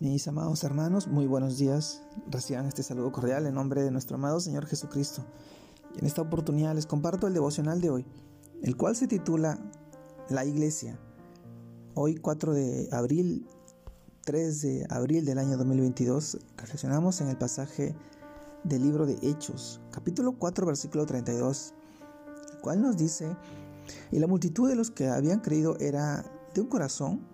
Mis amados hermanos, muy buenos días. Reciban este saludo cordial en nombre de nuestro amado Señor Jesucristo. Y en esta oportunidad les comparto el devocional de hoy, el cual se titula La Iglesia. Hoy 4 de abril, 3 de abril del año 2022, reflexionamos en el pasaje del libro de Hechos, capítulo 4, versículo 32, el cual nos dice, y la multitud de los que habían creído era de un corazón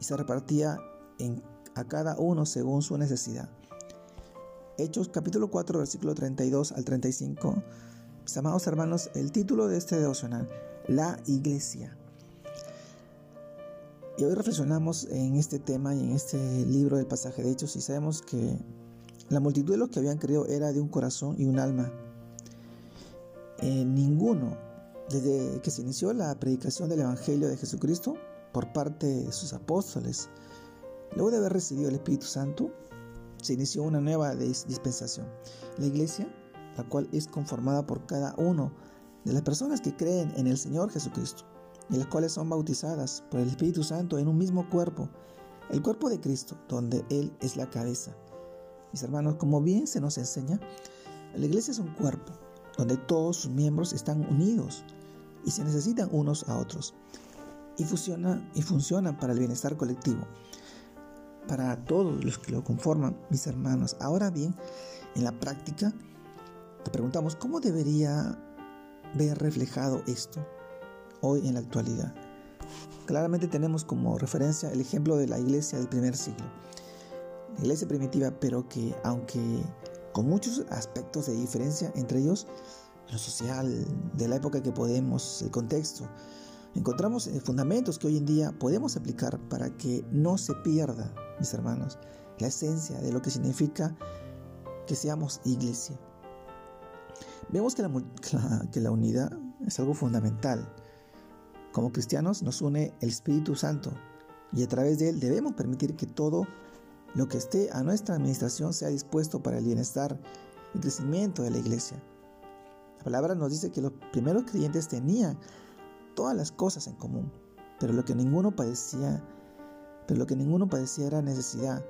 y se repartía en, a cada uno según su necesidad. Hechos capítulo 4 versículo 32 al 35. Mis amados hermanos, el título de este devocional, La Iglesia. Y hoy reflexionamos en este tema y en este libro del pasaje de Hechos y sabemos que la multitud de los que habían creído era de un corazón y un alma. Eh, ninguno, desde que se inició la predicación del Evangelio de Jesucristo, por parte de sus apóstoles. Luego de haber recibido el Espíritu Santo, se inició una nueva dispensación. La iglesia, la cual es conformada por cada uno de las personas que creen en el Señor Jesucristo y las cuales son bautizadas por el Espíritu Santo en un mismo cuerpo, el cuerpo de Cristo, donde Él es la cabeza. Mis hermanos, como bien se nos enseña, la iglesia es un cuerpo donde todos sus miembros están unidos y se necesitan unos a otros y funciona, y funciona para el bienestar colectivo, para todos los que lo conforman, mis hermanos. Ahora bien, en la práctica, te preguntamos cómo debería ver reflejado esto hoy en la actualidad. Claramente tenemos como referencia el ejemplo de la iglesia del primer siglo, la iglesia primitiva, pero que aunque con muchos aspectos de diferencia entre ellos, lo social, de la época que podemos, el contexto, encontramos eh, fundamentos que hoy en día podemos aplicar para que no se pierda, mis hermanos, la esencia de lo que significa que seamos iglesia. Vemos que la, que la unidad es algo fundamental. Como cristianos nos une el Espíritu Santo y a través de él debemos permitir que todo lo que esté a nuestra administración sea dispuesto para el bienestar y crecimiento de la iglesia. La palabra nos dice que los primeros creyentes tenían todas las cosas en común, pero lo que ninguno padecía, pero lo que ninguno padecía era necesidad.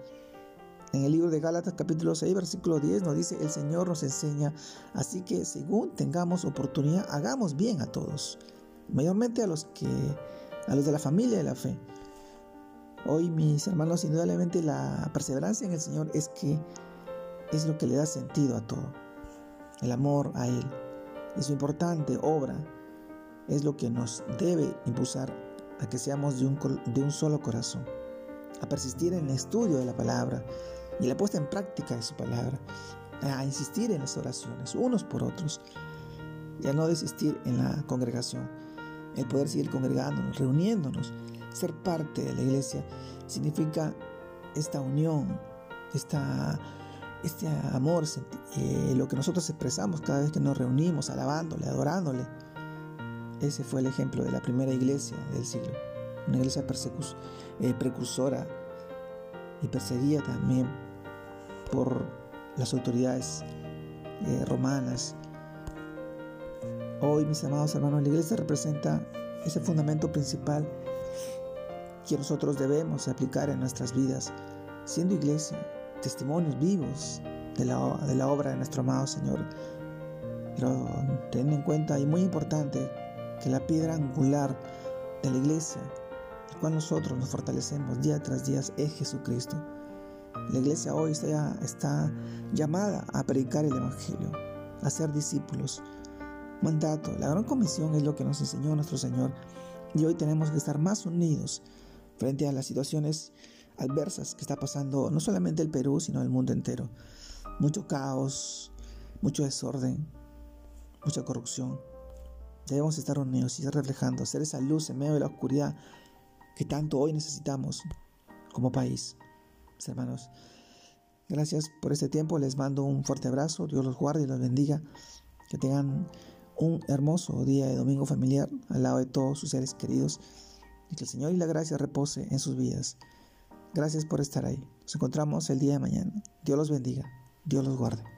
En el libro de Gálatas capítulo 6 versículo 10 nos dice, el Señor nos enseña, así que según tengamos oportunidad, hagamos bien a todos, mayormente a los que a los de la familia de la fe. Hoy, mis hermanos, indudablemente la perseverancia en el Señor es que es lo que le da sentido a todo. El amor a Él es su importante obra es lo que nos debe impulsar a que seamos de un, de un solo corazón, a persistir en el estudio de la palabra y la puesta en práctica de su palabra, a insistir en las oraciones unos por otros y a no desistir en la congregación. El poder seguir congregándonos, reuniéndonos, ser parte de la iglesia, significa esta unión, esta, este amor, eh, lo que nosotros expresamos cada vez que nos reunimos, alabándole, adorándole ese fue el ejemplo de la primera iglesia del siglo, una iglesia eh, precursora y perseguida también por las autoridades eh, romanas. Hoy, mis amados hermanos, la iglesia representa ese fundamento principal que nosotros debemos aplicar en nuestras vidas, siendo iglesia, testimonios vivos de la, de la obra de nuestro amado Señor. Pero teniendo en cuenta y muy importante que la piedra angular de la iglesia, el cual nosotros nos fortalecemos día tras día, es Jesucristo. La iglesia hoy está, está llamada a predicar el Evangelio, a ser discípulos. Mandato, la gran comisión es lo que nos enseñó nuestro Señor y hoy tenemos que estar más unidos frente a las situaciones adversas que está pasando no solamente el Perú, sino el mundo entero. Mucho caos, mucho desorden, mucha corrupción. Debemos estar unidos y reflejando, ser esa luz en medio de la oscuridad que tanto hoy necesitamos como país. hermanos. Gracias por este tiempo. Les mando un fuerte abrazo. Dios los guarde y los bendiga. Que tengan un hermoso día de domingo familiar al lado de todos sus seres queridos. Y que el Señor y la gracia repose en sus vidas. Gracias por estar ahí. Nos encontramos el día de mañana. Dios los bendiga. Dios los guarde.